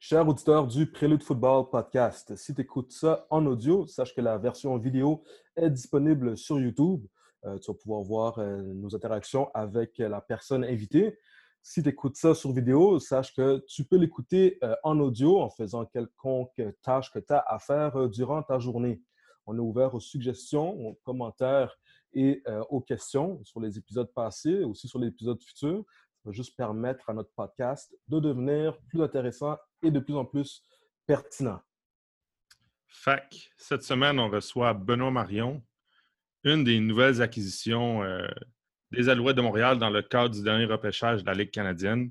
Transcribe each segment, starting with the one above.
Cher auditeur du Prélude Football Podcast, si tu écoutes ça en audio, sache que la version vidéo est disponible sur YouTube. Euh, tu vas pouvoir voir euh, nos interactions avec la personne invitée. Si tu écoutes ça sur vidéo, sache que tu peux l'écouter euh, en audio en faisant quelconque tâche que tu as à faire durant ta journée. On est ouvert aux suggestions, aux commentaires et aux questions sur les épisodes passés, aussi sur les épisodes futurs. Ça va juste permettre à notre podcast de devenir plus intéressant et de plus en plus pertinent. Fac, cette semaine, on reçoit Benoît Marion, une des nouvelles acquisitions euh, des Alouettes de Montréal dans le cadre du dernier repêchage de la Ligue canadienne.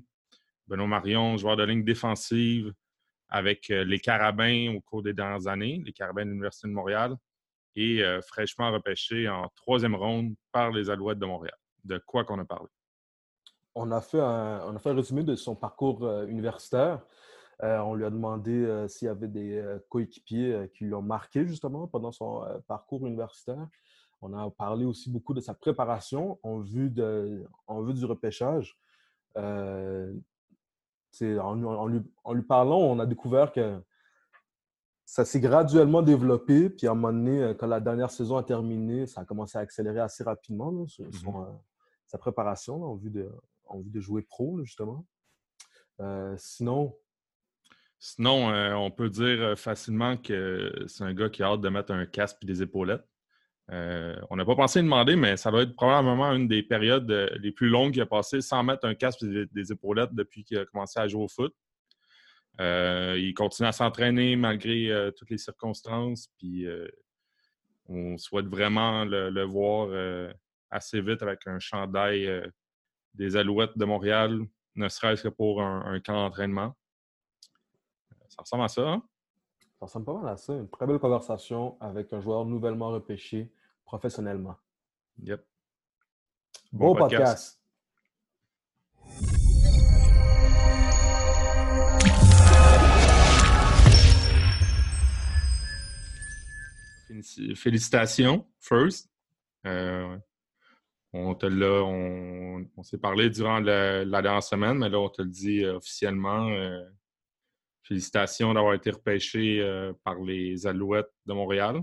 Benoît Marion, joueur de ligne défensive avec euh, les Carabins au cours des dernières années, les Carabins de l'Université de Montréal, et euh, fraîchement repêché en troisième ronde par les Alouettes de Montréal. De quoi qu'on a parlé? On a fait un, on a fait un résumé de son parcours universitaire. On lui a demandé s'il y avait des coéquipiers qui lui ont marqué justement pendant son parcours universitaire. On a parlé aussi beaucoup de sa préparation en vue, de, en vue du repêchage. Euh, en, lui, en, lui, parlant, on a découvert que ça s'est graduellement développé. Puis à un moment donné, euh, quand la dernière saison a terminé, ça a commencé à accélérer assez rapidement, mmh euh, sa préparation en, vue de, en vue de jouer pro, justement. sinon, Sinon, on peut dire facilement que c'est un gars qui a hâte de mettre un casque et des épaulettes. Euh, on n'a pas pensé demander, mais ça doit être probablement une des périodes euh, les plus longues qu'il a passé sans mettre un casque et des, épaulettes depuis qu'il a commencé à jouer au foot. Euh, il continue à s'entraîner malgré toutes les circonstances. Puis on souhaite vraiment le, voir assez vite avec un chandail des Alouettes de Montréal, ne serait-ce que pour un, camp d'entraînement. Ça ressemble à ça, hein? Ça ressemble pas mal à ça. Une très belle conversation avec un joueur nouvellement repêché professionnellement. Yep. Bon, podcast. Félicitations, first. Euh, on te l'a, on, s'est parlé durant la dernière semaine, mais là, on te le dit euh, officiellement. Euh, félicitations d'avoir été repêché par les Alouettes de Montréal.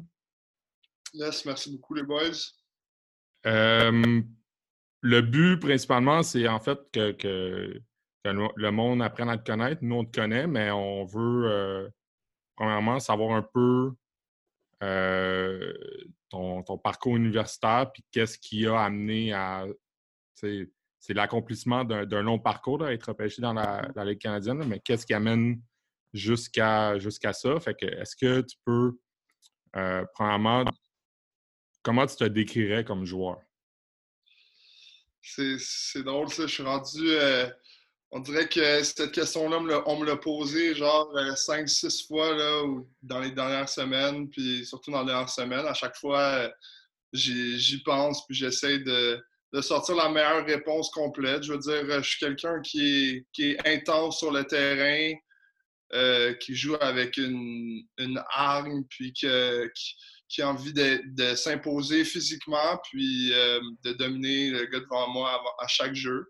Yes, merci beaucoup, les boys. Euh, le but, principalement, c'est en fait que, le monde apprenne à te connaître. Nous, on te connaît, mais on veut, euh, premièrement, savoir un peu euh, ton, parcours universitaire, puis qu'est-ce qui a amené à. C'est l'accomplissement d'un long parcours, d'être être repêché dans la, Ligue canadienne, mais qu'est-ce qui amène jusqu'à ça? Fait que, est-ce que tu peux, premièrement, comment tu te décrirais comme joueur? C'est drôle, ça. Je suis rendu. Euh, on dirait que cette question-là, on me l'a posée genre 5-6 euh, fois là, dans les dernières semaines, puis surtout dans les dernières semaines. À chaque fois, euh, j'y pense, puis j'essaie de, sortir la meilleure réponse complète. Je veux dire, je suis quelqu'un qui est, intense sur le terrain, qui joue avec une, arme, puis qui, a envie de, s'imposer physiquement, puis euh, de dominer le gars devant moi à, chaque jeu.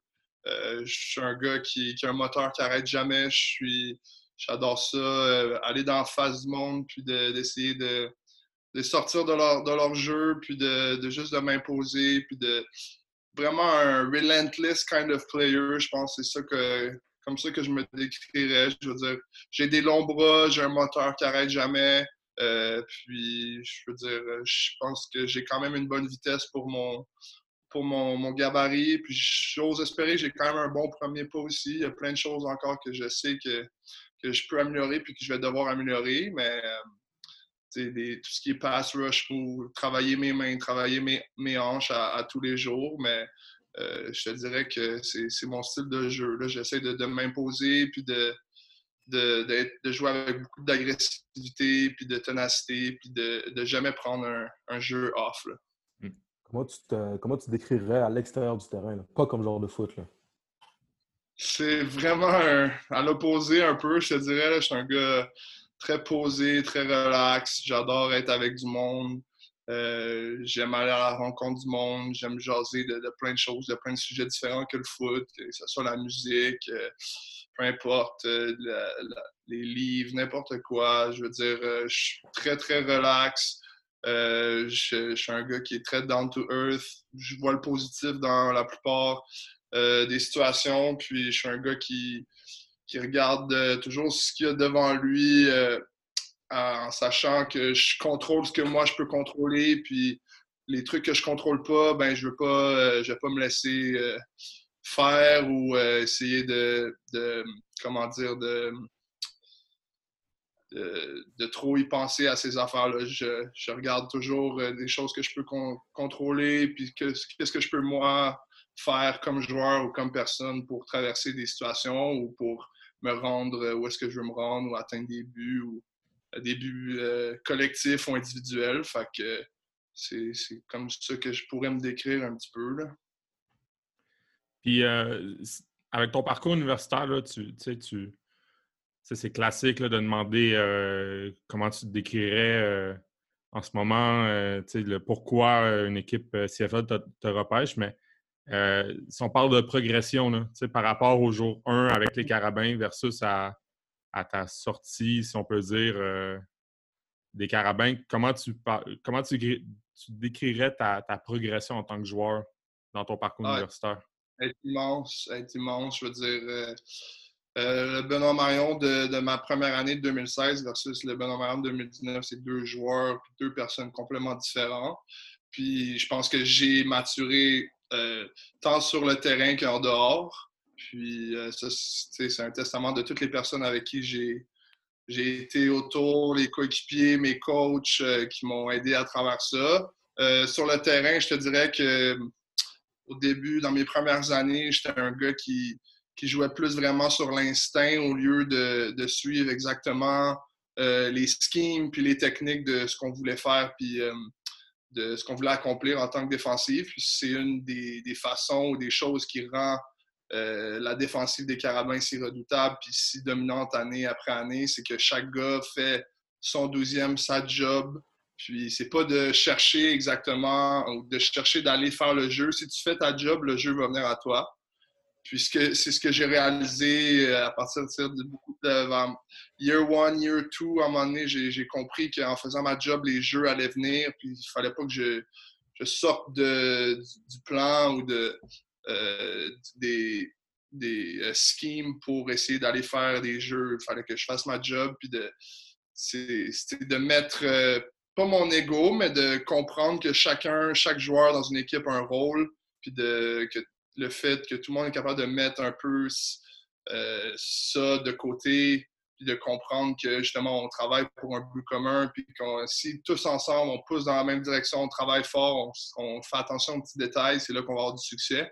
Euh, je suis un gars qui, a un moteur qui n'arrête jamais. Je suis, j'adore ça, euh, aller dans la face du monde, puis d'essayer de, sortir de leur, de leur jeu, puis de, juste de m'imposer, puis de vraiment un relentless kind of player. Je pense que c'est ça que, comme ça que je me décrirais. Je veux dire, j'ai des longs bras, j'ai un moteur qui n'arrête jamais. Euh, puis, je veux dire, euh, je pense que j'ai quand même une bonne vitesse pour mon, pour mon, gabarit. Puis, j'ose espérer que j'ai quand même un bon premier pas aussi. Il y a plein de choses encore que je sais que, que je peux améliorer puis que je vais devoir améliorer. Mais euh, des, tout ce qui est pass rush pour travailler mes mains, travailler mes, mes hanches à, tous les jours. Mais je te dirais que c'est mon style de jeu. J'essaie de, de m'imposer puis de de, de, jouer avec beaucoup d'agressivité, puis de ténacité, puis de, jamais prendre un, jeu off. Hmm. Comment, tu te, comment tu décrirais à l'extérieur du terrain? Pas comme genre de foot. C'est vraiment à l'opposé un peu, je te dirais. je suis un gars très posé, très relax. J'adore être avec du monde. Euh, j'aime aller à la rencontre du monde, j'aime jaser de, plein de choses, de plein de sujets différents que le foot, que ce soit la musique, euh, peu importe, euh, les livres, n'importe quoi. Je veux dire, je suis très, très relax. Je, suis un gars qui est très down to earth. Je vois le positif dans la plupart des situations. Puis je suis un gars qui, qui regarde toujours ce qu'il y a devant lui en sachant que je contrôle ce que moi je peux contrôler, puis les trucs que je contrôle pas, ben je veux pas, euh, je vais pas me laisser euh, faire ou euh, essayer de, comment dire, de, de, trop y penser à ces affaires-là. Je, regarde toujours des choses que je peux contrôler, puis qu'est-ce que je peux moi faire comme joueur ou comme personne pour traverser des situations ou pour me rendre où est-ce que je veux me rendre ou atteindre des buts ou des buts euh, collectifs ou individuels. Fait que c'est comme ça que je pourrais me décrire un petit peu. Là. Puis, euh, avec ton parcours universitaire, là, tu tu, c'est classique de demander euh, comment tu te décrirais en ce moment, le pourquoi une équipe CFL te, repêche, mais si on parle de progression, là, par rapport au jour 1 avec les Carabins versus à, à ta sortie, si on peut dire, euh, des Carabins, comment tu, comment tu, décrirais ta, progression en tant que joueur dans ton parcours ah, universitaire? Être immense, être immense. Je veux dire, euh, euh, le Benoît Marion de, ma première année de 2016 versus le Benoît Marion de 2019, c'est deux joueurs, deux personnes complètement différentes. Puis je pense que j'ai maturé tant sur le terrain qu'en dehors. Puis, euh, c'est un testament de toutes les personnes avec qui j'ai, été autour, les coéquipiers, mes coachs euh, qui m'ont aidé à travers ça. Euh, sur le terrain, je te dirais que au début, dans mes premières années, j'étais un gars qui, qui jouait plus vraiment sur l'instinct au lieu de, de suivre exactement les schemes puis les techniques de ce qu'on voulait faire puis de ce qu'on voulait accomplir en tant que défensif. C'est une des, des, façons ou des choses qui rend euh, la défensive des Carabins si redoutable puis si dominante année après année, c'est que chaque gars fait son douzième, sa job. Puis c'est pas de chercher exactement ou de chercher d'aller faire le jeu. Si tu fais ta job, le jeu va venir à toi. Puisque c'est ce que j'ai réalisé euh, à partir de beaucoup de year one, year two, à un moment donné, j'ai compris qu'en faisant ma job, les jeux allaient venir. Puis il fallait pas que je, sorte du plan ou de, des, des euh, schemes pour essayer d'aller faire des jeux. Il fallait que je fasse ma job, puis de, de mettre, euh, pas mon ego, mais de comprendre que chacun, chaque joueur dans une équipe a un rôle, puis de, que le fait que tout le monde est capable de mettre un peu ça de côté, puis de comprendre que justement on travaille pour un but commun, puis qu'on si tous ensemble on pousse dans la même direction, on travaille fort, on fait attention aux petits détails, c'est là qu'on va avoir du succès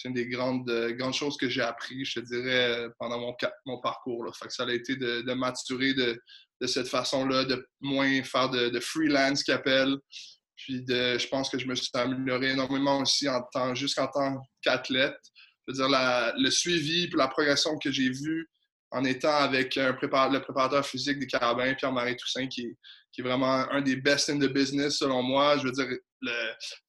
c'est une des grandes, euh, grandes choses que j'ai appris, je te dirais, euh, pendant mon, mon parcours. Là. Ça a été de, maturer de, de cette façon-là, de moins faire de, freelance qu'appelle. Puis de, je pense que je me suis amélioré énormément aussi en tant, jusqu'en tant qu'athlète. Je veux dire, le suivi et la progression que j'ai vue en étant avec le préparateur physique des Carabins, Pierre-Marie Toussaint, qui, qui est vraiment un des best in the business selon moi. Je veux dire,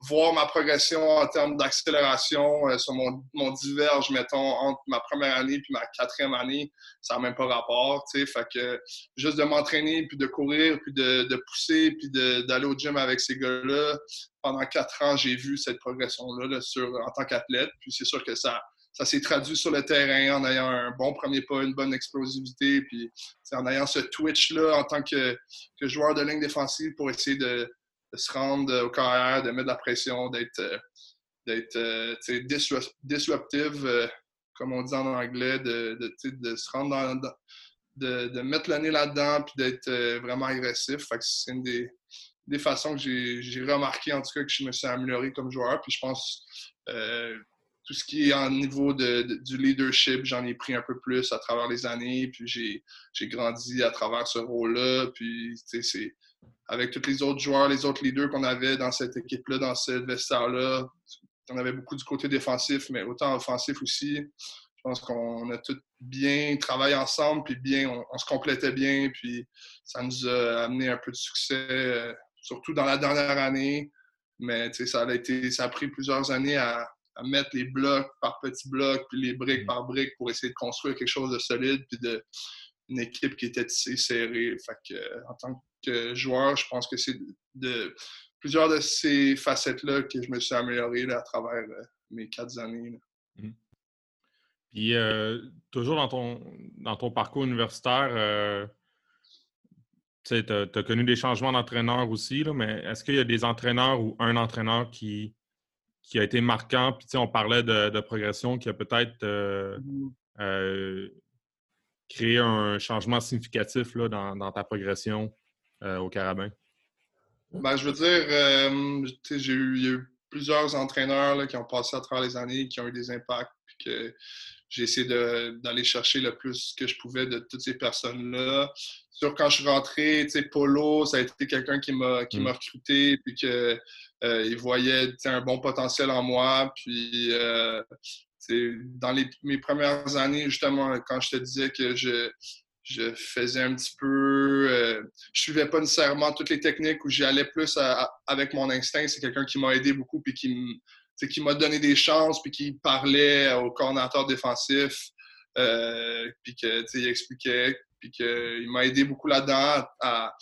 voir ma progression en termes d'accélération euh, sur mon, mon, diverge, mettons, entre ma première année puis ma quatrième année, ça n'a même pas rapport, tu sais. Fait que juste de m'entraîner, puis de courir, puis de, de pousser, puis d'aller au gym avec ces gars-là, pendant quatre ans, j'ai vu cette progression-là sur, en tant qu'athlète. Puis c'est sûr que ça, ça s'est traduit sur le terrain en ayant un bon premier pas, une bonne explosivité, puis en ayant ce twitch-là en tant que, joueur de ligne défensive pour essayer de, se rendre au carrière, de mettre de la pression, d'être euh, euh, disruptive, euh, comme on dit en anglais, de, se rendre dans, de, de, mettre le nez là-dedans puis d'être vraiment agressif. c'est une des, des, façons que j'ai remarqué, en tout cas, que je me suis amélioré comme joueur. Puis je pense tout ce qui est en niveau de, du leadership, j'en ai pris un peu plus à travers les années. Puis j'ai grandi à travers ce rôle-là. Puis, c'est avec tous les autres joueurs, les autres leaders qu'on avait dans cette équipe-là, dans ce vestiaire-là. On avait beaucoup du côté défensif, mais autant offensif aussi. Je pense qu'on a tous bien travaillé ensemble, puis bien, on, se complétait bien, puis ça nous a amené un peu de succès. surtout dans la dernière année. Mais ça a, été, ça a pris plusieurs années à, mettre les blocs par petits blocs, puis les briques mm. par briques pour essayer de construire quelque chose de solide, puis de, une équipe qui était assez serrée. Fait que, en tant que joueur, je pense que c'est de, plusieurs de ces facettes-là que je me suis amélioré à travers euh, mes quatre années. Mm. Puis, euh, toujours dans ton, dans ton parcours universitaire, euh, tu as, connu des changements d'entraîneur aussi, là, mais est-ce qu'il y a des entraîneurs ou un entraîneur qui, qui a été marquant? Puis, on parlait de, progression qui a peut-être mm-hmm. créé un changement significatif là, dans, ta progression au Carabin? Ben, je veux dire, j'ai eu, il y a eu plusieurs entraîneurs qui ont passé à travers les années, qui ont eu des impacts, puis que j'ai essayé d'aller chercher le plus que je pouvais de toutes ces personnes-là. Sur quand je suis rentré, tu sais, Polo, ça a été quelqu'un qui m'a qui mm. m'a recruté, puis que euh, il voyait un bon potentiel en moi. Puis euh, dans les, mes premières années, justement, quand je te disais que je je faisais un petit peu. Euh, je suivais pas nécessairement toutes les techniques où j'y allais plus avec mon instinct. C'est quelqu'un qui m'a aidé beaucoup puis qui, qui m'a donné des chances puis qui parlait au coordinateur défensif euh, puis qu'il expliquait puis qu'il m'a aidé beaucoup là-dedans à,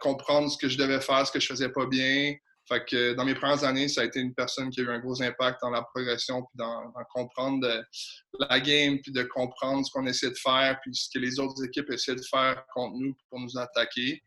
comprendre ce que je devais faire, ce que je faisais pas bien. Fait que dans mes premières années, ça a été une personne qui a eu un gros impact dans la progression, puis dans, comprendre la game, puis de comprendre ce qu'on essaie de faire, puis ce que les autres équipes essaient de faire contre nous pour nous attaquer.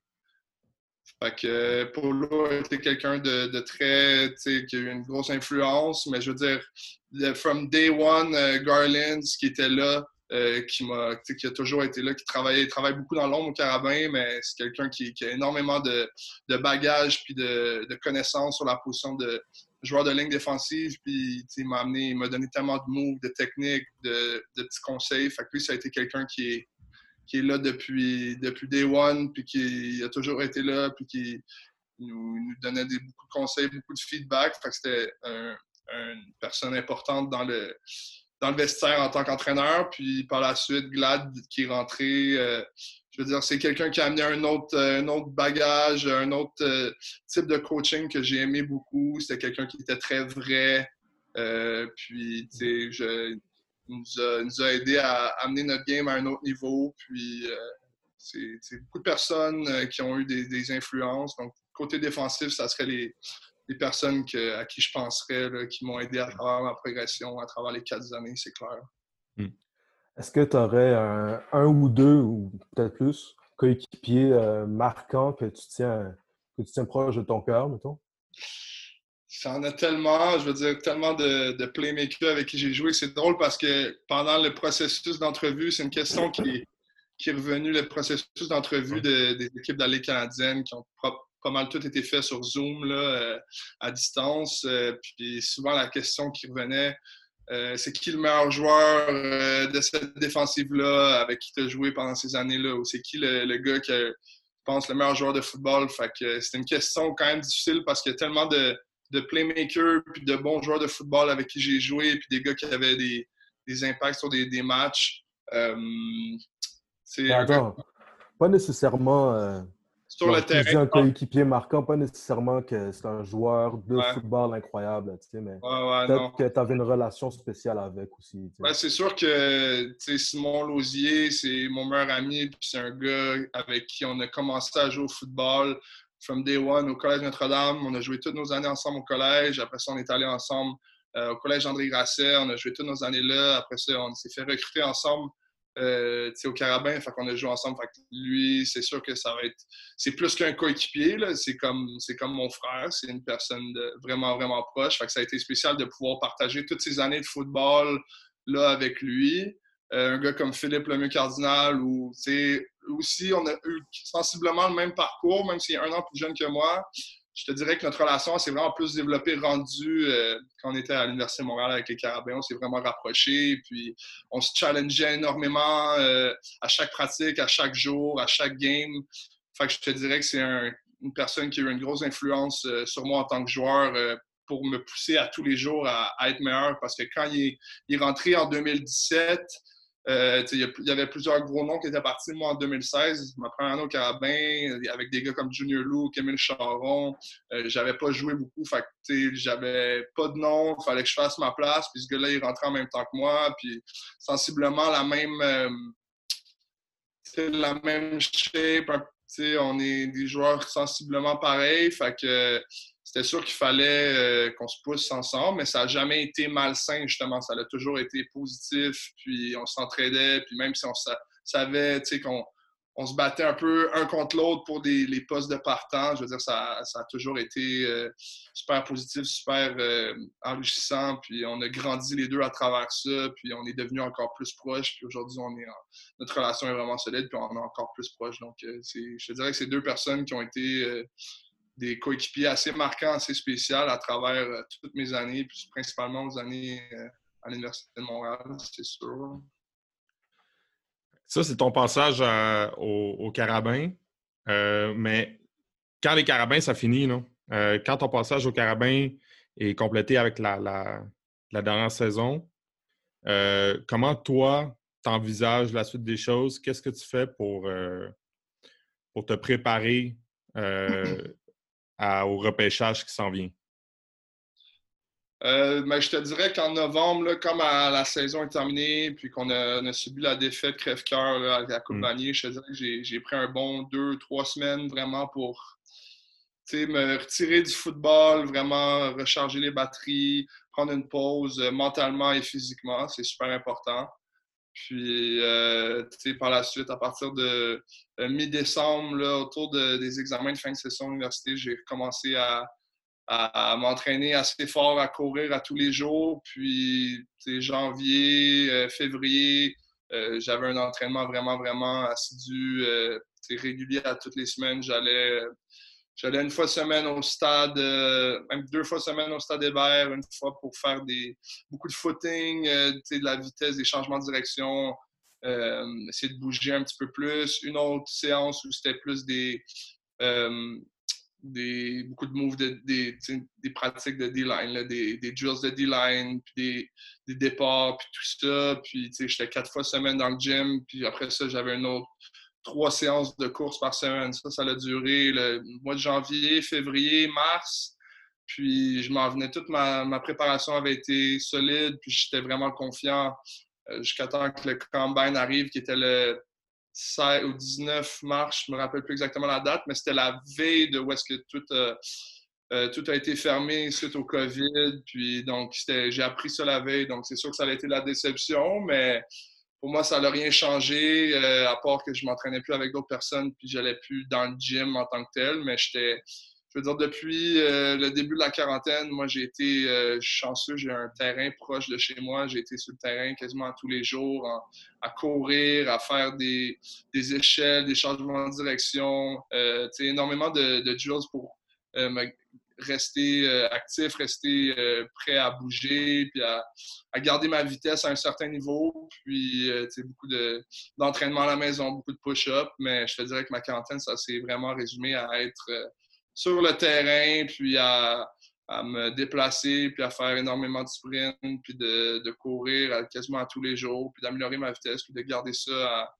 Fait que Polo a été quelqu'un de, très, qui a eu une grosse influence, mais je veux dire, from day one, euh, Garland, qui était là, euh, qui, m'a, qui a toujours été là, qui travaille, travaille beaucoup dans l'ombre au carabin, mais c'est quelqu'un qui, a énormément de, de bagages puis de, de, connaissances sur la position de joueur de ligne défensive. Puis il m'a amené, il m'a donné tellement de moves, de techniques, de, de petits conseils. Fait que lui, ça a été quelqu'un qui est, qui est là depuis, depuis day one, puis qui a toujours été là, puis qui nous, donnait des, beaucoup de conseils, beaucoup de feedback. Fait que c'était une personne importante dans le dans le vestiaire en tant qu'entraîneur. Puis par la suite, Glad qui est rentré. Euh, je veux dire, c'est quelqu'un qui a amené un autre, euh, un autre bagage, un autre euh, type de coaching que j'ai aimé beaucoup. C'était quelqu'un qui était très vrai. puis, tu sais, il nous a, aidé à amener notre game à un autre niveau. Puis, c'est beaucoup de personnes qui ont eu des, influences. Donc, côté défensif, ça serait les, les personnes à qui je penserais, qui m'ont aidé à travers ma progression, à travers les quatre années, c'est clair. Hmm. Est-ce que tu aurais un, ou deux, ou peut-être plus, coéquipiers euh, marquants que tu tiens que tu tiens proche de ton cœur, mettons? J'en ai tellement, je veux dire, tellement de, de playmakers avec qui j'ai joué. C'est drôle parce que pendant le processus d'entrevue, c'est une question qui, est revenue, le processus d'entrevue des équipes Ligue canadienne qui ont pas mal tout été fait sur Zoom, là, euh, à distance. Euh, puis souvent, la question qui revenait, euh, c'est qui le meilleur joueur de cette défensive-là, avec qui tu as joué pendant ces années-là, ou c'est qui le, gars qui je pense, le meilleur joueur de football? Fait que une question quand même difficile parce qu'il y a tellement de, de playmakers puis de bons joueurs de football avec qui j'ai joué, puis des gars qui avaient des, des impacts sur des, des matchs. c'est pas nécessairement sur le terrain. un coéquipier marquant, pas nécessairement que c'est un joueur de football incroyable, tu sais, mais peut-être que tu avais une relation spéciale avec aussi. c'est sûr que Simon Lausier, c'est mon meilleur ami, puis c'est un gars avec qui on a commencé à jouer au football from day one au Collège Notre-Dame. On a joué toutes nos années ensemble au collège. Après ça, on est allé ensemble euh, au Collège André Grasset. On a joué toutes nos années là. Après ça, on s'est fait recruter ensemble euh, au carabin, fait qu'on a joué ensemble. Lui, c'est sûr que ça va être. C'est plus qu'un coéquipier, c'est comme, comme mon frère, c'est une personne vraiment, vraiment proche. Fait que ça a été spécial de pouvoir partager toutes ces années de football là avec lui. Euh, un gars comme Philippe Lemieux Cardinal, où aussi on a eu sensiblement le même parcours, même s'il est un an plus jeune que moi je te dirais que notre relation s'est vraiment plus développée, rendue euh, quand on était à l'Université de Montréal avec les Carabins. On s'est vraiment rapprochés, puis on se challengeait énormément euh, à chaque pratique, à chaque jour, à chaque game. Fait que je te dirais que c'est une personne qui a eu une grosse influence sur moi en tant que joueur pour me pousser à tous les jours à, être meilleur. Parce que quand il est rentré en 2017, Euh, il y, avait plusieurs gros noms qui étaient partis, moi, en 2016. Ma première année au Carabin, avec des gars comme Junior Lou, Camille Charon. Euh, j'avais pas joué beaucoup, fait j'avais pas de nom, fallait que je fasse ma place. Puis ce gars-là, il rentrait en même temps que moi. Puis sensiblement la même, euh, la même shape. on est des joueurs sensiblement pareils. C'était sûr qu'il fallait euh, qu'on se pousse ensemble, mais ça n'a jamais été malsain, justement. Ça a toujours été positif, puis on s'entraidait, puis même si on savait qu'on on se battait un peu un contre l'autre pour des, les postes de partant, je veux dire, ça, ça a toujours été euh, super positif, super euh, enrichissant, puis on a grandi les deux à travers ça, puis on est devenus encore plus proches, puis aujourd'hui, on est notre relation est vraiment solide, puis on est encore plus proches. Donc, je dirais que c'est deux personnes qui ont été des coéquipiers assez marquants, assez spéciaux à travers euh, toutes mes années, puis principalement aux années euh, à l'Université de Montréal, c'est sûr. Ça, c'est ton passage au, Carabin. Euh, mais quand les Carabins, ça finit, non? quand ton passage au Carabin est complété avec la, la, dernière saison, comment toi, t'envisages la suite des choses? Qu'est-ce que tu fais pour, pour te préparer au repêchage qui s'en vient? Euh, ben, je te dirais qu'en novembre, comme la saison est terminée, puis qu'on a, subi la défaite crève-cœur à la Coupe mmh. je te dirais que j'ai pris un bon deux, trois semaines vraiment pour me retirer du football, vraiment recharger les batteries, prendre une pause euh, mentalement et physiquement. C'est super important. Puis, euh, par la suite, à partir de euh, mi-décembre, autour des examens de fin de session d'université, j'ai commencé à, m'entraîner assez fort, à courir à tous les jours. Puis, janvier, euh, février, j'avais un entraînement vraiment, vraiment assidu, régulier à toutes les semaines. J'allais J'allais une fois semaine au stade, euh, même deux fois semaine au stade Hébert, une fois pour faire des, beaucoup de footing, euh, de la vitesse, des changements de direction, euh, essayer de bouger un petit peu plus. Une autre séance où c'était plus des, des, beaucoup de moves, de, des, des pratiques de D-line, des, des, drills de D-line, des, des, départs, puis tout ça. Puis j'étais quatre fois semaine dans le gym, puis après ça, j'avais un autre trois séances de course par semaine. Ça, ça a duré le mois de janvier, février, mars. Puis je m'en venais, toute ma, préparation avait été solide, puis j'étais vraiment confiant euh, jusqu'à temps que le combine arrive, qui était le 16 ou 19 mars, je me rappelle plus exactement la date, mais c'était la veille de où est-ce que tout, euh, tout a été fermé suite au COVID. Puis donc, j'ai appris ça la veille, donc c'est sûr que ça a été la déception, mais pour moi, ça n'a rien changé, euh, à part que je m'entraînais plus avec d'autres personnes, puis j'allais plus dans le gym en tant que tel. Mais j'étais, je veux dire, depuis euh, le début de la quarantaine, moi, j'ai été euh, chanceux. J'ai un terrain proche de chez moi. J'ai été sur le terrain quasiment tous les jours, à courir, à faire des, échelles, des changements de direction. énormément de, de pour me rester euh, actif, rester euh, prêt à bouger, puis à, garder ma vitesse à un certain niveau. Puis, euh, tu sais, beaucoup d'entraînement à la maison, beaucoup de push-up. Mais je te dirais que ma quarantaine, ça s'est vraiment résumé à être sur le terrain, puis à, me déplacer, puis à faire énormément de sprint, puis de, courir quasiment tous les jours, puis d'améliorer ma vitesse, puis de garder ça à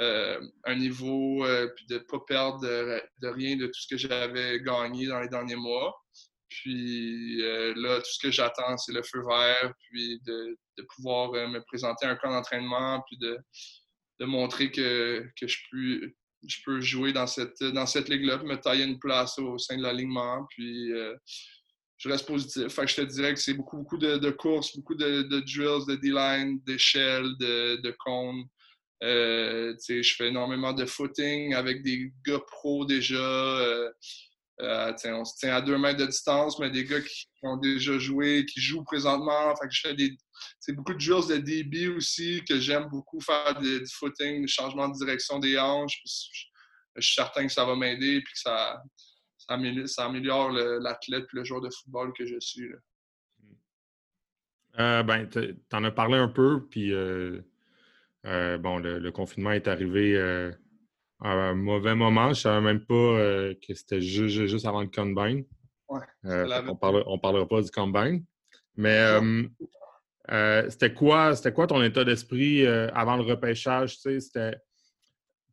euh, un niveau, euh, puis de ne pas perdre de, rien de tout ce que j'avais gagné dans les derniers mois. Puis euh, là, tout ce que j'attends, c'est le feu vert, puis de, pouvoir me présenter un camp d'entraînement, puis de, montrer que, je, peux, je peux jouer dans cette, dans cette ligue-là, me tailler une place au sein de l'alignement. Puis je reste positif. Fait je te dirais que c'est beaucoup, beaucoup de, courses, beaucoup de, drills, de D-line, d'échelles, de, de cônes. Euh, je fais énormément de footing avec des gars pros déjà. Euh, euh, on se tient à deux mètres de distance, mais des gars qui, ont déjà joué, qui jouent présentement. Fait que je fais des, beaucoup de drills de débit aussi, que j'aime beaucoup faire du footing, changement de direction des hanches. je, suis certain que ça va m'aider et que ça, améliore, l'athlète et le joueur de football que je suis. ben, tu en as parlé un peu, puis euh, bon, le, confinement est arrivé euh, à un mauvais moment. Je ne savais même pas euh, que c'était juste, avant le combine. Ouais, on ne parlera pas du combine. Mais Euh, c'était quoi, quoi ton état d'esprit euh, avant le repêchage? C'était,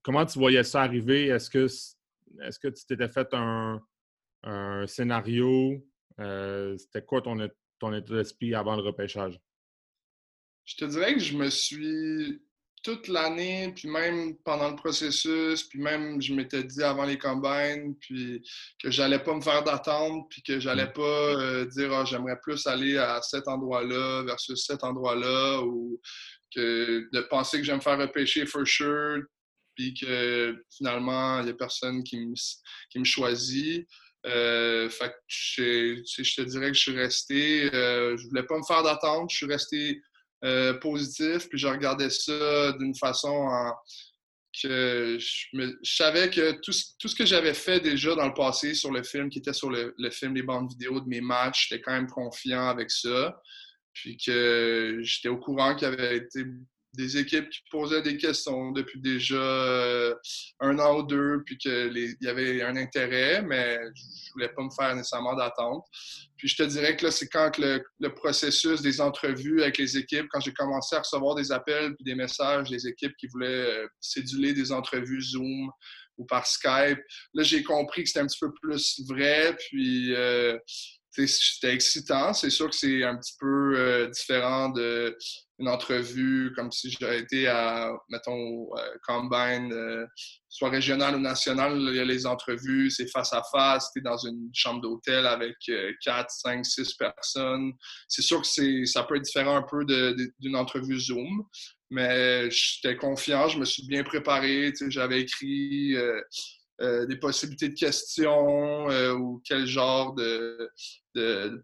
comment tu voyais ça arriver? Est-ce que, est-ce que tu t'étais fait un, scénario? Euh, c'était quoi ton, ton état d'esprit avant le repêchage? Je te dirais que je me suis toute l'année, puis même pendant le processus, puis même je m'étais dit avant les combines, puis que j'allais pas me faire d'attente, puis que j'allais mm. pas euh, dire ah, j'aimerais plus aller à cet endroit-là versus cet endroit-là, ou que de penser que j'aime faire repêcher for sure, puis que finalement il y a personne qui me, qui me choisit. Euh, fait que je, je, te dirais que je suis resté, euh, je voulais pas me faire d'attente, je suis resté euh, positif, puis je regardais ça d'une façon que je, savais que tout, ce que j'avais fait déjà dans le passé sur le film, qui était sur le, film, les bandes vidéo de mes matchs, j'étais quand même confiant avec ça. Puis que j'étais au courant qu'il y avait été des équipes qui posaient des questions depuis déjà euh, un an ou deux, puis qu'il y avait un intérêt, mais je voulais pas me faire nécessairement d'attente. Puis je te dirais que là, c'est quand le, processus des entrevues avec les équipes, quand j'ai commencé à recevoir des appels puis des messages des équipes qui voulaient euh, céduler des entrevues Zoom ou par Skype, là, j'ai compris que c'était un petit peu plus vrai, puis... Euh, c'était excitant. C'est sûr que c'est un petit peu euh, différent d'une entrevue comme si j'avais été à, mettons, euh, Combine, euh, soit régional ou national. Il y a les entrevues, c'est face à face. Tu es dans une chambre d'hôtel avec 4, 5, 6 personnes. C'est sûr que ça peut être différent un peu d'une entrevue Zoom. Mais j'étais confiant, je me suis bien préparé. J'avais écrit euh, des possibilités de questions euh, ou quel genre de,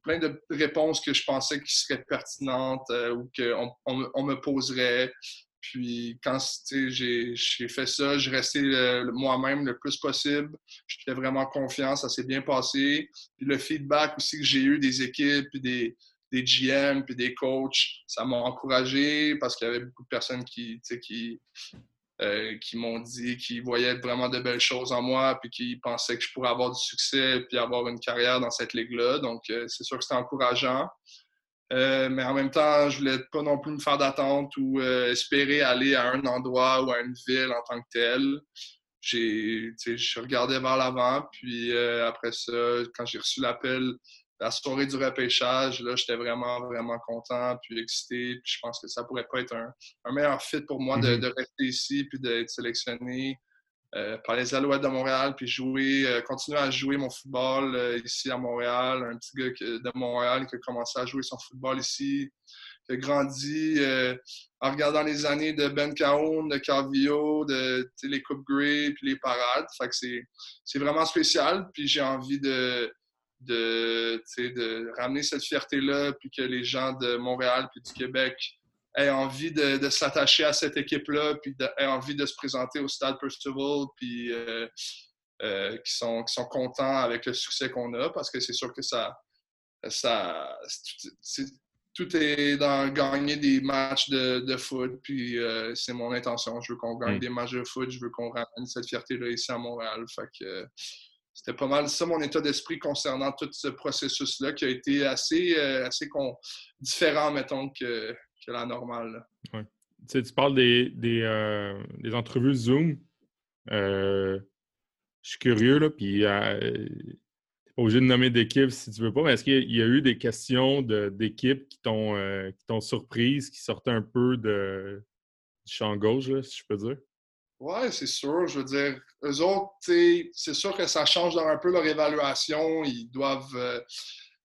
plein de réponses que je pensais qui seraient pertinentes euh, ou qu'on on, me poserait. Puis quand j'ai fait ça, je restais moi-même le plus possible. J'étais vraiment confiant, ça s'est bien passé. Puis le feedback aussi que j'ai eu des équipes, puis des, GM, puis des coachs, ça m'a encouragé parce qu'il y avait beaucoup de personnes qui, euh, qui m'ont dit qu'ils voyaient vraiment de belles choses en moi, puis qui pensaient que je pourrais avoir du succès, puis avoir une carrière dans cette ligue-là. Donc, euh, c'est sûr que c'était encourageant. Euh, mais en même temps, je voulais pas non plus me faire d'attente ou espérer aller à un endroit ou à une ville en tant que tel. J'ai, je regardais vers l'avant, puis après ça, quand j'ai reçu l'appel la soirée du repêchage, là, j'étais vraiment, vraiment content, puis excité. Puis je pense que ça pourrait pas être un, meilleur fit pour moi de, mm-hmm. rester ici, puis d'être sélectionné euh, par les Alouettes de Montréal, puis jouer, euh, continuer à jouer mon football euh, ici à Montréal. Un petit gars de Montréal qui a commencé à jouer son football ici, qui a grandi en regardant les années de Ben Cahoon, de Carvio, de les Coupes Grey, puis les parades. Fait que c'est vraiment spécial, puis j'ai envie de de, de ramener cette fierté-là, puis que les gens de Montréal puis du Québec aient envie de, s'attacher à cette équipe-là, puis aient envie de se présenter au Stade Percival, puis euh, euh, qui, sont, qui sont contents avec le succès qu'on a, parce que c'est sûr que ça, ça tout est dans gagner des matchs de, foot, puis euh, c'est mon intention. Je veux qu'on gagne mm. des matchs de foot, je veux qu'on ramène cette fierté-là ici à Montréal. Fait que c'était pas mal ça mon état d'esprit concernant tout ce processus-là qui a été assez, euh, assez différent, mettons, que, la normale. Tu, sais, tu parles des, des, euh, entrevues Zoom. Euh, je suis curieux, là, puis tu pas obligé de nommer d'équipe si tu veux pas, mais est-ce qu'il y a eu des questions d'équipes qui t'ont surprise, qui sortaient un peu de, du champ gauche, si je peux dire? Oui, c'est sûr. Je veux dire, eux autres, c'est sûr que ça change un peu leur évaluation. Ils doivent euh,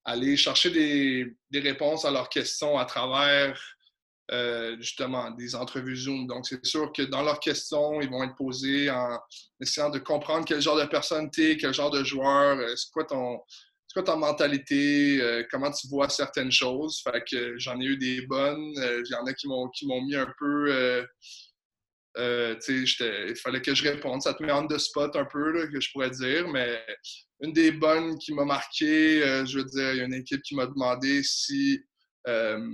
aller chercher des, réponses à leurs questions à travers euh, justement des entrevues Zoom. Donc, c'est sûr que dans leurs questions, ils vont être posées en essayant de comprendre quel genre de personne tu es, quel genre de joueur, euh, c'est quoi ton. quoi ta mentalité, comment tu vois certaines choses. Fait que j'en ai eu des bonnes. Il y en a qui m'ont mis un peu euh, il fallait que je réponde. Ça te met en de spot un peu, là, que je pourrais dire, mais une des bonnes qui m'a marqué, euh, je veux dire, il y a une équipe qui m'a demandé si, euh,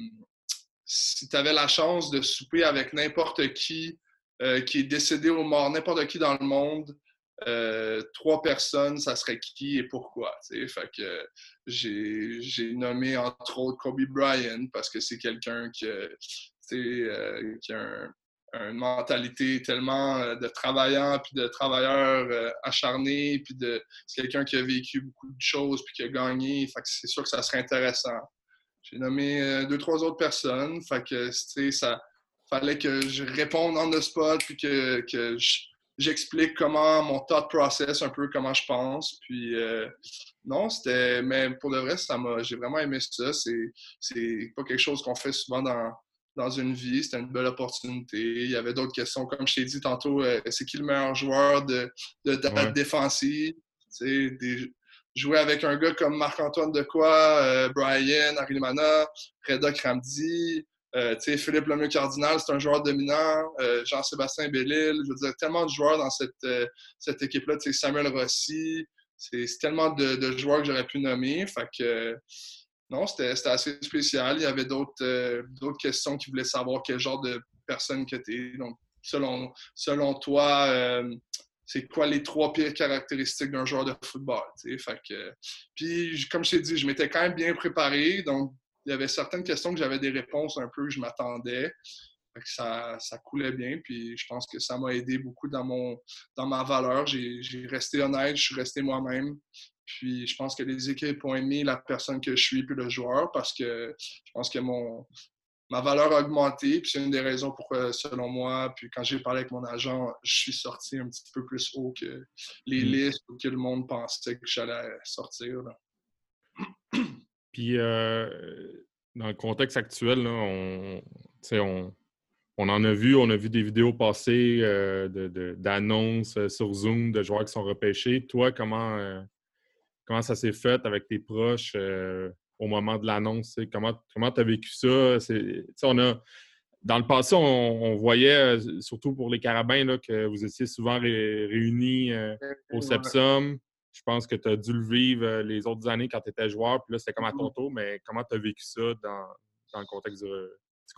si tu avais la chance de souper avec n'importe qui qui est décédé ou mort, n'importe qui dans le monde, trois personnes, ça serait qui et pourquoi. Fait que j'ai nommé entre autres Kobe Bryant parce que c'est quelqu'un qui, qui a une mentalité tellement euh, de travaillant, puis de travailleur acharné, puis de c'est quelqu'un qui a vécu beaucoup de choses, puis qui a gagné. Fait que c'est sûr que ça serait intéressant. J'ai nommé deux, trois autres personnes. Fait que, ça fallait que je réponde en the spot, puis que, que j'explique comment mon thought process, un peu comment je pense. Puis euh, non, c'était. Mais pour le reste, ça m'a. J'ai vraiment aimé ça. C'est pas quelque chose qu'on fait souvent dans, dans une vie. C'était une belle opportunité. Il y avait d'autres questions. Comme je t'ai dit tantôt, euh, c'est qui le meilleur joueur de, de défensive? Des, jouer avec un gars comme Marc-Antoine Decoy, euh, Brian, Arimana, Reda Kramdi, euh, Philippe Lemieux-Cardinal, c'est un joueur dominant. Euh, Jean-Sébastien Bellil, je veux dire, tellement de joueurs dans cette, cette équipe-là. Samuel Rossi, c'est tellement de, joueurs que j'aurais pu nommer. Fait que, non, c'était assez spécial. Il y avait d'autres questions qui voulaient savoir quel genre de personne que tu es. Donc, selon, toi, c'est quoi les trois pires caractéristiques d'un joueur de football. Fait que, puis, comme je t'ai dit, je m'étais quand même bien préparé. Donc, il y avait certaines questions que j'avais des réponses un peu, je m'attendais. Ça, ça, coulait bien, puis je pense que ça m'a aidé beaucoup dans, mon, dans ma valeur. J'ai resté honnête, je suis resté moi-même. Puis je pense que les équipes ont aimé la personne que je suis, puis le joueur, parce que je pense que mon, ma valeur a augmenté. Puis c'est une des raisons pour, selon moi, puis quand j'ai parlé avec mon agent, je suis sorti un petit peu plus haut que les mm. listes ou que le monde pensait que j'allais sortir. Puis, euh, dans le contexte actuel, on, on, en a vu, on a vu des vidéos passées euh, d'annonces euh, sur Zoom de joueurs qui sont repêchés. Toi, comment, comment ça s'est fait avec tes proches au moment de l'annonce? Comment tu as vécu ça? On a, dans le passé, on, voyait, surtout pour les carabins, là, que vous étiez souvent réunis au Sepsum je pense que tu as dû le vivre euh, les autres années quand tu étais joueur, puis là, c'était comme à ton mm-hmm. tour, mais comment tu as vécu ça dans, le contexte du,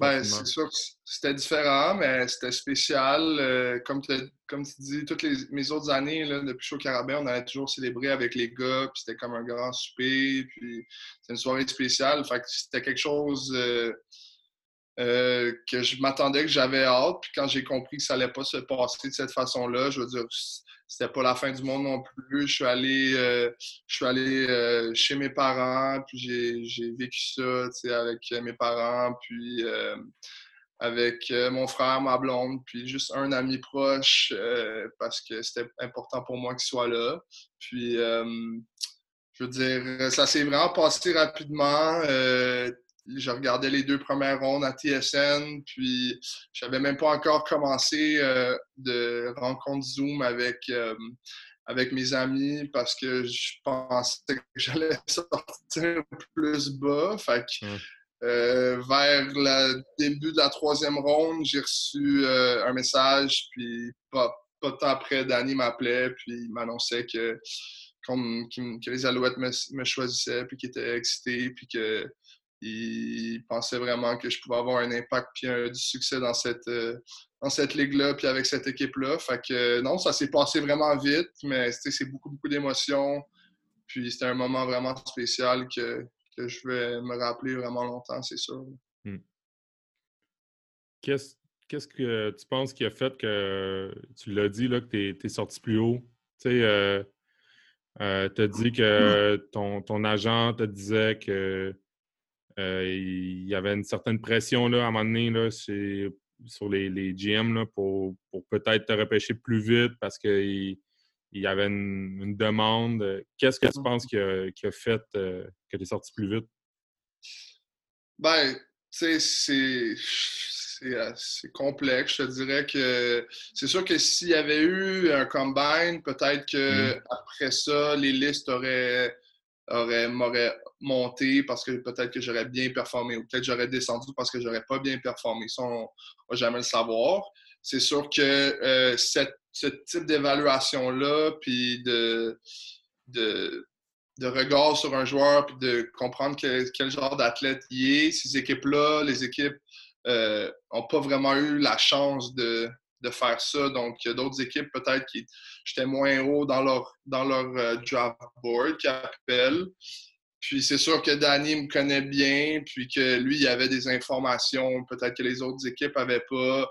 ben, c'est sûr que c'était différent, mais c'était spécial. Euh, comme, comme tu dis, toutes les, mes autres années, là, depuis Chaud Carabin, on avait toujours célébré avec les gars, puis c'était comme un grand souper, puis c'était une soirée spéciale. Fait que c'était quelque chose euh, que je m'attendais, que j'avais hâte, puis quand j'ai compris que ça allait pas se passer de cette façon-là, je veux dire, c'était pas la fin du monde non plus. Je suis allé, euh, je suis allé euh, chez mes parents, puis j'ai vécu ça avec mes parents, puis euh, avec mon frère, ma blonde, puis juste un ami proche parce que c'était important pour moi qu'il soit là. Puis, je veux dire, ça s'est vraiment passé rapidement je regardais les deux premières rondes à TSN, puis je n'avais même pas encore commencé euh, de rencontre Zoom avec, euh, avec mes amis parce que je pensais que j'allais sortir plus bas. Fait euh, vers le début de la troisième ronde, j'ai reçu un message, puis pas, pas de temps après, Danny m'appelait, puis il m'annonçait que, que les Alouettes me, me choisissaient, puis qu'il était excité, puis que il pensait vraiment que je pouvais avoir un impact et du succès dans cette, euh, dans cette ligue-là puis avec cette équipe-là. Fait que non, ça s'est passé vraiment vite, mais c'est beaucoup, beaucoup d'émotions. Puis c'était un moment vraiment spécial que, que, je vais me rappeler vraiment longtemps, c'est sûr. Hmm. Qu'est-ce que tu penses qui a fait que tu l'as dit là, que tu es, sorti plus haut? Tu sais, euh, euh, as dit que ton, ton agent te disait que euh, il y avait une certaine pression là, à un moment donné là, sur les, les GM là, pour, peut-être te repêcher plus vite parce qu'il y avait une, demande. Qu'est-ce que tu penses qui a, fait euh, que tu es sorti plus vite? Ben, tu sais, c'est complexe. Je te dirais que c'est sûr que s'il y avait eu un combine, peut-être que mmh. après ça, les listes auraient, m'auraient monté parce que peut-être que j'aurais bien performé ou peut-être j'aurais descendu parce que j'aurais pas bien performé. Ça, on va jamais le savoir. C'est sûr que euh, ce type d'évaluation-là, puis de, de, regard sur un joueur, puis de comprendre quel, genre d'athlète il est, ces équipes-là, les équipes n'ont euh, pas vraiment eu la chance de, de faire ça. Donc, il y a d'autres équipes peut-être qui j'étais moins haut dans leur, dans leur euh, draft board qui appellent. Puis c'est sûr que Danny me connaît bien, puis que lui, il avait des informations peut-être que les autres équipes n'avaient pas.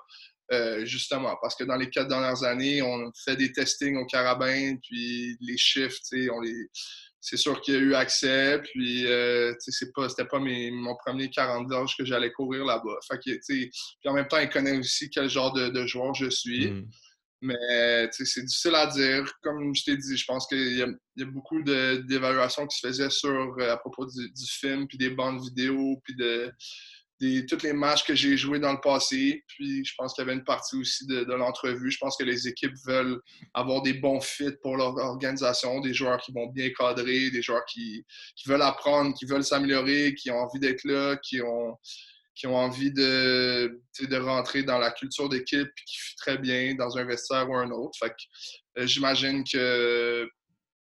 Euh, justement, parce que dans les quatre dernières années, on fait des testings au carabin, puis les chiffres, on les, c'est sûr qu'il y a eu accès, puis euh, c'est pas, c'était pas mon premier 40 d'âge que j'allais courir là-bas. Fait que, puis en même temps, il connaît aussi quel genre de, joueur je suis. Mm. Mais c'est difficile à dire. Comme je t'ai dit, je pense qu'il y, a beaucoup d'évaluations qui se faisaient sur, euh, à propos du, du film, puis des bandes vidéo, puis de, tous les matchs que j'ai joués dans le passé. Puis je pense qu'il y avait une partie aussi de, l'entrevue. Je pense que les équipes veulent avoir des bons fits pour leur organisation, des joueurs qui vont bien cadrer, des joueurs qui, veulent apprendre, qui veulent s'améliorer, qui ont envie d'être là, qui ont, qui ont envie de, de rentrer dans la culture d'équipe qui fait très bien dans un vestiaire ou un autre. Fait que euh, j'imagine que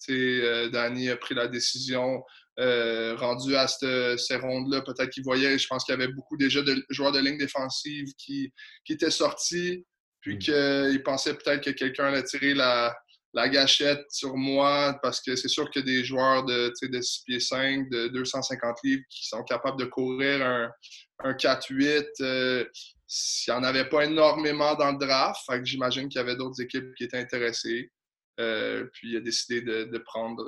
euh, Danny a pris la décision euh, rendu à ces rondes-là, peut-être qu'il voyait, je pense qu'il y avait beaucoup déjà de joueurs de ligne défensive qui, qui étaient sortis, puis mm. qu'il pensait peut-être que quelqu'un allait tirer la, gâchette sur moi, parce que c'est sûr que des joueurs de, de 6 pieds 5, de 250 livres, qui sont capables de courir un, un 4-8, euh, il n'y en avait pas énormément dans le draft, fait que j'imagine qu'il y avait d'autres équipes qui étaient intéressées. Euh, puis il a décidé de, prendre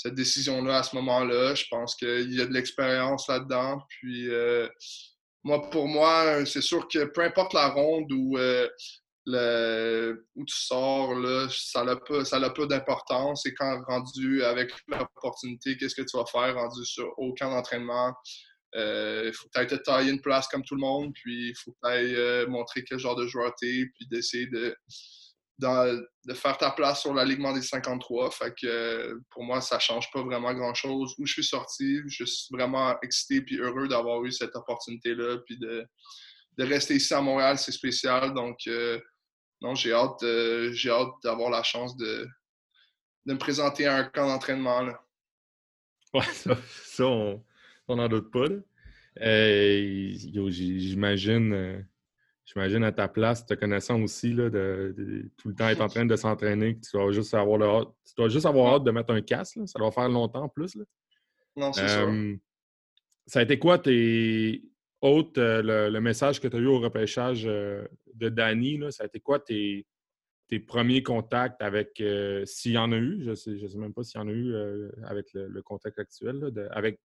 cette décision-là à ce moment-là. Je pense qu'il y a de l'expérience là-dedans. Puis, euh, moi, pour moi, c'est sûr que peu importe la ronde où, euh, où tu sors, ça n'a pas d'importance. Et quand rendu avec l'opportunité, qu'est-ce que tu vas faire rendu sur aucun entraînement? Euh, il faut peut-être te tailler une place comme tout le monde, puis il faut peut-être montrer quel genre de joueur tu es, puis d'essayer de, de faire ta place sur l'alignement des 53. Fait que pour moi, ça change pas vraiment grand-chose. Où je suis sorti, je suis vraiment excité et heureux d'avoir eu cette opportunité-là. Puis de, rester ici à Montréal, c'est spécial. Donc, euh, non, j'ai hâte, j'ai hâte d'avoir la chance de, de me présenter à un camp d'entraînement. Ouais, ça, on n'en doute pas. Euh, j'imagine euh, j'imagine à ta place, te connaissant aussi, là, de, tout le temps être en train de s'entraîner, que tu dois juste avoir le hâte, tu dois juste avoir hâte de mettre un casque. Ça doit faire longtemps en plus. Là. Non, c'est ça. Ça a été quoi tes autres, euh, le, message que tu as eu au repêchage euh, de Danny? Ça a été quoi tes, tes premiers contacts avec, euh, s'il y en a eu, je ne sais, je sais même pas s'il y en a eu avec le, contact actuel, avec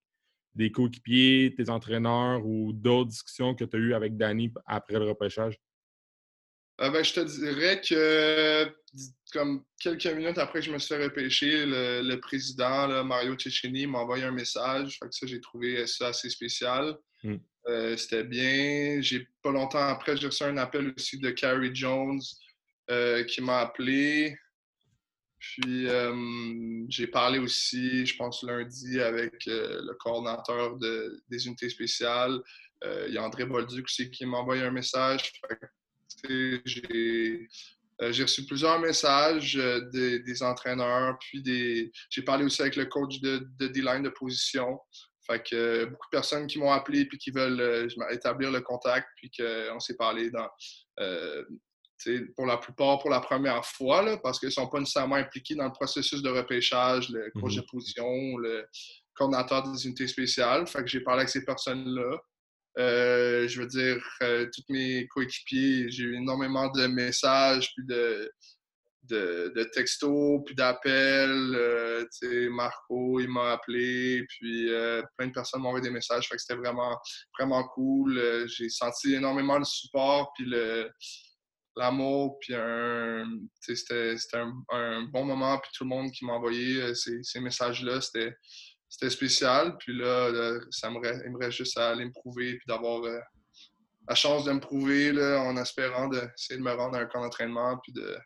des coéquipiers, tes entraîneurs ou d'autres discussions que tu as eues avec Danny après le repêchage? Euh, ben, je te dirais que comme quelques minutes après que je me suis fait repêcher, le, président, Mario Cecchini, m'a envoyé un message. Fait que ça, j'ai trouvé ça assez spécial. Hmm. Euh, c'était bien. J'ai pas longtemps après, j'ai reçu un appel aussi de Carrie Jones euh, qui m'a appelé. Puis euh, j'ai parlé aussi, je pense, lundi avec euh, le coordinateur des unités spéciales. Euh, il y a André Bolduc aussi qui m'a envoyé un message. J'ai reçu plusieurs messages des, entraîneurs, puis des. J'ai parlé aussi avec le coach de, D-line de position. Fait que beaucoup de personnes qui m'ont appelé puis qui veulent établir le contact, puis qu'on s'est parlé dans pour la plupart pour la première fois, là, parce qu'ils ne sont pas nécessairement impliqués dans le processus de repêchage, le coach de mhm. position, le coordinateur des unités spéciales. Fait que j'ai parlé avec ces personnes-là. Euh, je veux dire, euh, tous mes coéquipiers, j'ai eu énormément de messages, puis de, de, textos, puis d'appels. Euh, Marco, il m'a appelé, puis plein de personnes m'ont envoyé des messages. Fait que c'était vraiment, vraiment cool. j'ai senti énormément de support, puis le, l'amour, puis c'était un, bon moment, puis tout le monde qui m'a envoyé euh, ces, messages-là, c'était spécial. Puis là, ça me, il reste juste à aller me prouver, puis d'avoir euh, la chance de me prouver là, en espérant d'essayer de me rendre à un camp d'entraînement, puis de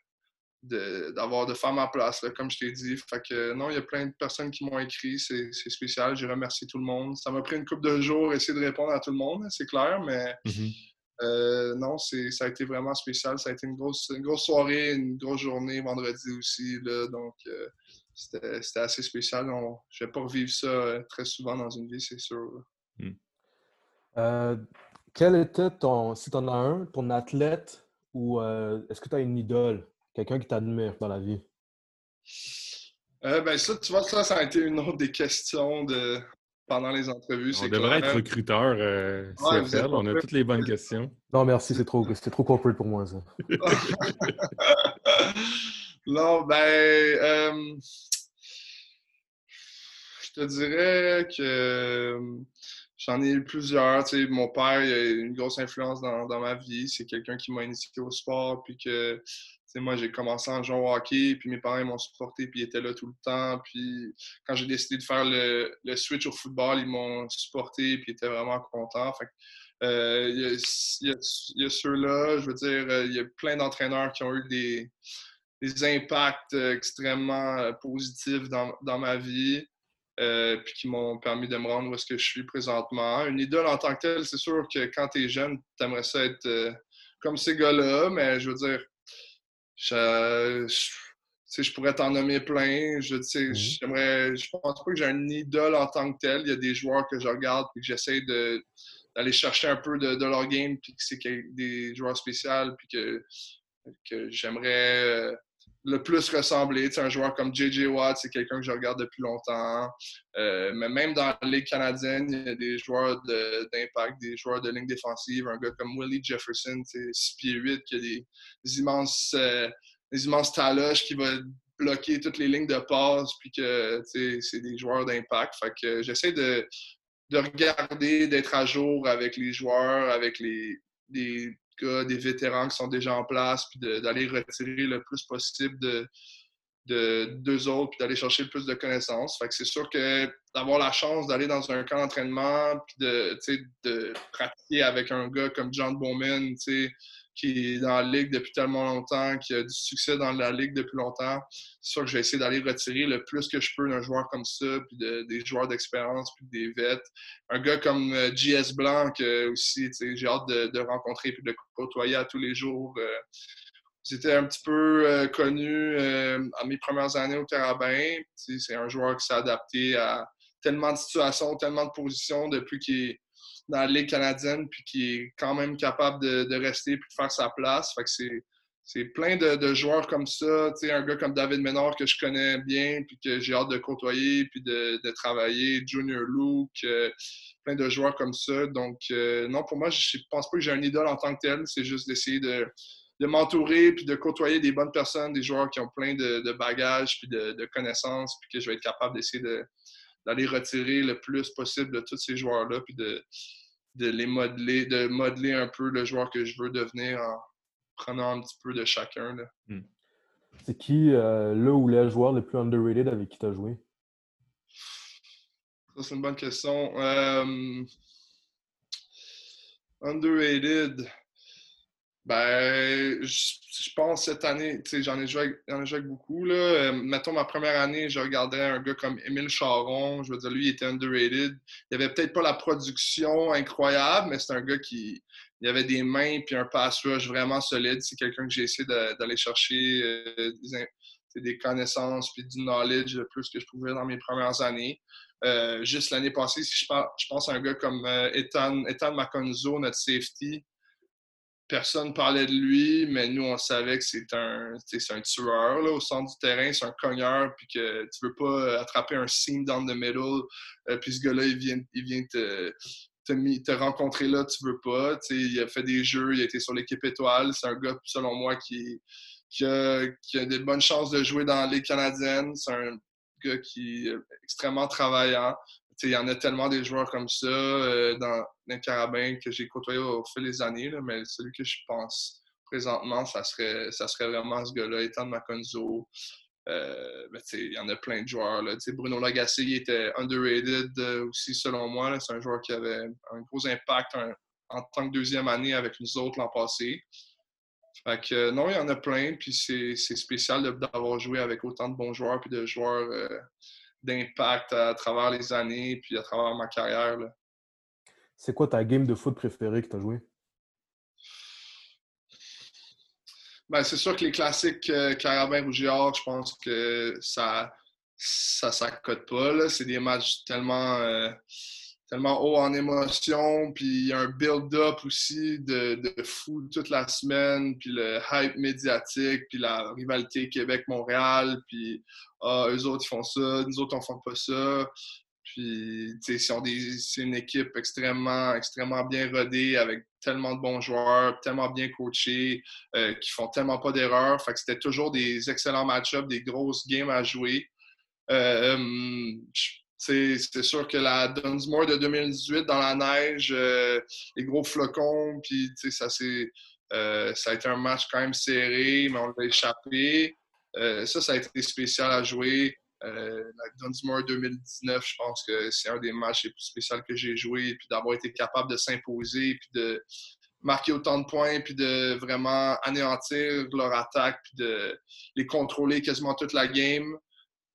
d'avoir de, faire ma place, comme je t'ai dit. Fait que non, il y a plein de personnes qui m'ont écrit, c'est spécial. J'ai remercié tout le monde. Ça m'a pris une couple de jours essayer de répondre à tout le monde, c'est clair, mais mm-hmm. Euh, non, ça a été vraiment spécial. Ça a été une grosse, grosse soirée, une grosse journée vendredi aussi. Là, donc, euh, c'était assez spécial. je ne vais pas revivre ça euh, très souvent dans une vie, c'est sûr. Hmm. quel était ton, si tu en as un, ton athlète ou est-ce que tu as une idole, quelqu'un qui t'admire dans la vie? ben ça, tu vois, ça, ça a été une autre des questions de, pendant les entrevues. On devrait être recruteur euh, on a toutes les bonnes questions. Non, merci, c'est trop, trop corporate pour moi, ça. non, ben, euh, je te dirais que euh, j'en ai eu plusieurs. Tu sais, mon père, il a une grosse influence dans, dans ma vie. C'est quelqu'un qui m'a initié au sport, puis que moi, j'ai commencé en jouant hockey, puis mes parents m'ont supporté, puis ils étaient là tout le temps. Puis quand j'ai décidé de faire le, switch au football, ils m'ont supporté, puis ils étaient vraiment contents. Euh, il y a, ceux-là, je veux dire, euh, il y a plein d'entraîneurs qui ont eu des, impacts euh, extrêmement positifs dans, ma vie, puis qui m'ont permis de me rendre où est-ce que je suis présentement. Une idole en tant que telle, c'est sûr que quand tu es jeune, tu aimerais ça être comme ces gars-là, mais je veux dire, je, je, pourrais t'en nommer plein. Je, mmh j'aimerais, je pense pas que j'ai un idole en tant que tel. Il y a des joueurs que je regarde et que j'essaie de, d'aller chercher un peu de, leur game, puis que c'est des joueurs spéciaux, puis que, que j'aimerais euh, le plus ressembler. un joueur comme J.J. Watt, c'est quelqu'un que je regarde depuis longtemps. Euh, mais même dans la Ligue canadienne, il y a des joueurs d'impact, des joueurs de ligne défensive. Un gars comme Willie Jefferson, 6 pieds 8, qui a des, immenses, euh, taloches, qui va bloquer toutes les lignes de passe, puis que c'est des joueurs d'impact. Fait j'essaie de, de regarder, d'être à jour avec les joueurs, avec les des vétérans qui sont déjà en place, puis d'aller retirer le plus possible de, de d'eux autres, puis d'aller chercher le plus de connaissances. Fait que c'est sûr que d'avoir la chance d'aller dans un camp d'entraînement, puis de, de pratiquer avec un gars comme John Bowman, qui est dans la ligue depuis tellement longtemps, qui a du succès dans la ligue depuis longtemps, c'est sûr que je vais essayer d'aller retirer le plus que je peux d'un joueur comme ça, puis des joueurs d'expérience, puis des vets. Un gars comme J.S. Euh, Blanc, aussi, j'ai hâte de, rencontrer puis de côtoyer à tous les jours. Euh, J'étais un petit peu euh, connu à mes premières années au Carabin. C'est un joueur qui s'est adapté à tellement de situations, tellement de positions depuis qu'il est dans la Ligue canadienne, puis qui est quand même capable de, rester puis de faire sa place. Fait que c'est, c'est plein de, joueurs comme ça. Tu sais, un gars comme David Ménard que je connais bien, puis que j'ai hâte de côtoyer, puis de, travailler. Junior Luke, euh, plein de joueurs comme ça. Donc, euh, non, pour moi, je pense pas que j'ai un idole en tant que tel. C'est juste d'essayer de, m'entourer, puis de côtoyer des bonnes personnes, des joueurs qui ont plein de, bagages, puis de, connaissances, puis que je vais être capable d'essayer d'aller retirer le plus possible de tous ces joueurs-là, puis de, de les modeler, de modeler un peu le joueur que je veux devenir en prenant un petit peu de chacun. Hmm. C'est qui euh, le ou les joueurs le plus underrated avec qui tu as joué? Ça, c'est une bonne question. Euh, underrated. Ben, je, pense cette année, j'en ai, joué avec, beaucoup. Là. Euh, mettons, ma première année, je regardais un gars comme Émile Charon. Je veux dire, lui, il était underrated. Il avait peut-être pas la production incroyable, mais c'est un gars qui il avait des mains puis un pass rush vraiment solide. C'est quelqu'un que j'ai essayé d'aller chercher euh, des, connaissances puis du knowledge le plus que je pouvais dans mes premières années. Euh, juste l'année passée, si je, pense, à un gars comme Ethan, Ethan Maconzo, notre safety, personne parlait de lui, mais nous, on savait que c'est un, un tueur là, au centre du terrain, c'est un cogneur, puis que tu veux pas attraper un seam down the middle, euh, puis ce gars-là, il vient, il vient te, te, rencontrer là, tu veux pas. il a fait des jeux, il a été sur l'équipe étoile. C'est un gars, selon moi, qui, a, qui a des bonnes chances de jouer dans les canadiennes. C'est un gars qui est extrêmement travaillant il y en a tellement des joueurs comme ça euh, dans les carabins que j'ai côtoyé au fil des années, mais celui que je pense présentement, ça serait, ça serait vraiment ce gars-là, Ethan Maconzo. Euh, il y en a plein de joueurs. Là. Bruno Lagacé il était underrated euh, aussi, selon moi. C'est un joueur qui avait un gros impact en tant que deuxième année avec nous autres l'an passé. Fait que, non, il y en a plein, puis c'est spécial d'avoir joué avec autant de bons joueurs puis de joueurs d'impact à travers les années puis à travers ma carrière. C'est quoi ta game de foot préférée que tu as joué? Ben, c'est sûr que les classiques euh, Carabin Rougiard, je pense que ça ça s'accote pas. C'est des matchs tellement, euh, tellement haut en émotion, puis il y a un build-up aussi de, de, fou toute la semaine, puis le hype médiatique, puis la rivalité Québec-Montréal, puis ah, eux autres, ils font ça, nous autres, on fait pas ça. Puis, c'est une équipe extrêmement, extrêmement bien rodée avec tellement de bons joueurs, tellement bien coachés, euh, qui font tellement pas d'erreurs. Fait que c'était toujours des excellents match-ups, des grosses games à jouer. Euh, c'est sûr que la Dunsmore de 2018 dans la neige, euh, les gros flocons, puis ça, euh, ça a été un match quand même serré, mais on l'a échappé. Euh, ça, ça a été spécial à jouer. la Dunsmore 2019, je pense que c'est un des matchs les plus spéciaux que j'ai joué, puis d'avoir été capable de s'imposer, puis de marquer autant de points, puis de vraiment anéantir leur attaque, puis de les contrôler quasiment toute la game.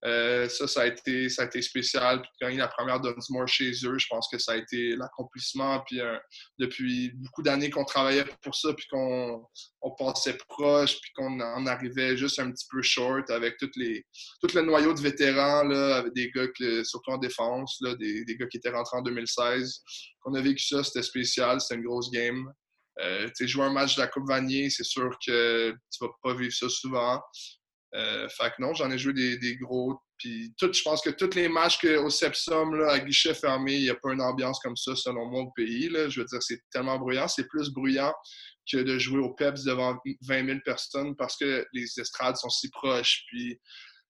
Euh, ça, ça a, été, ça a été spécial. Puis la première Dunsmore chez eux, je pense que ça a été l'accomplissement. Puis euh, depuis beaucoup d'années qu'on travaillait pour ça, puis qu'on on passait proche, puis qu'on en arrivait juste un petit peu short avec toutes les, tout le noyau de vétérans, là, avec des gars, surtout en défense, là, des, des, gars qui étaient rentrés en 2016. On a vécu ça, c'était spécial, c'était une grosse game. Euh, jouer un match de la Coupe Vanier, c'est sûr que tu vas pas vivre ça souvent. Euh, fait que non, j'en ai joué des, gros. Puis je pense que tous les matchs que, au Sepsum, là, à guichet fermé, il n'y a pas une ambiance comme ça, selon moi, au pays. Là. Je veux dire, c'est tellement bruyant. C'est plus bruyant que de jouer au PEPS devant 20 000 personnes parce que les estrades sont si proches. Puis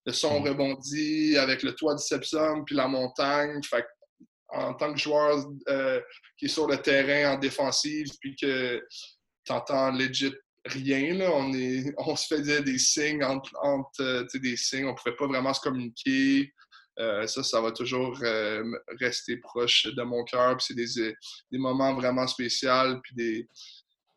le son mm. rebondit avec le toit du Sepsum, puis la montagne. Fait en tant que joueur euh, qui est sur le terrain en défensive, puis que tu entends legit rien. Là. On, est, on se faisait des signes entre, entre euh, des signes. On pouvait pas vraiment se communiquer. Euh, ça, ça va toujours euh, rester proche de mon cœur. C'est des, des, moments vraiment spéciaux, puis des,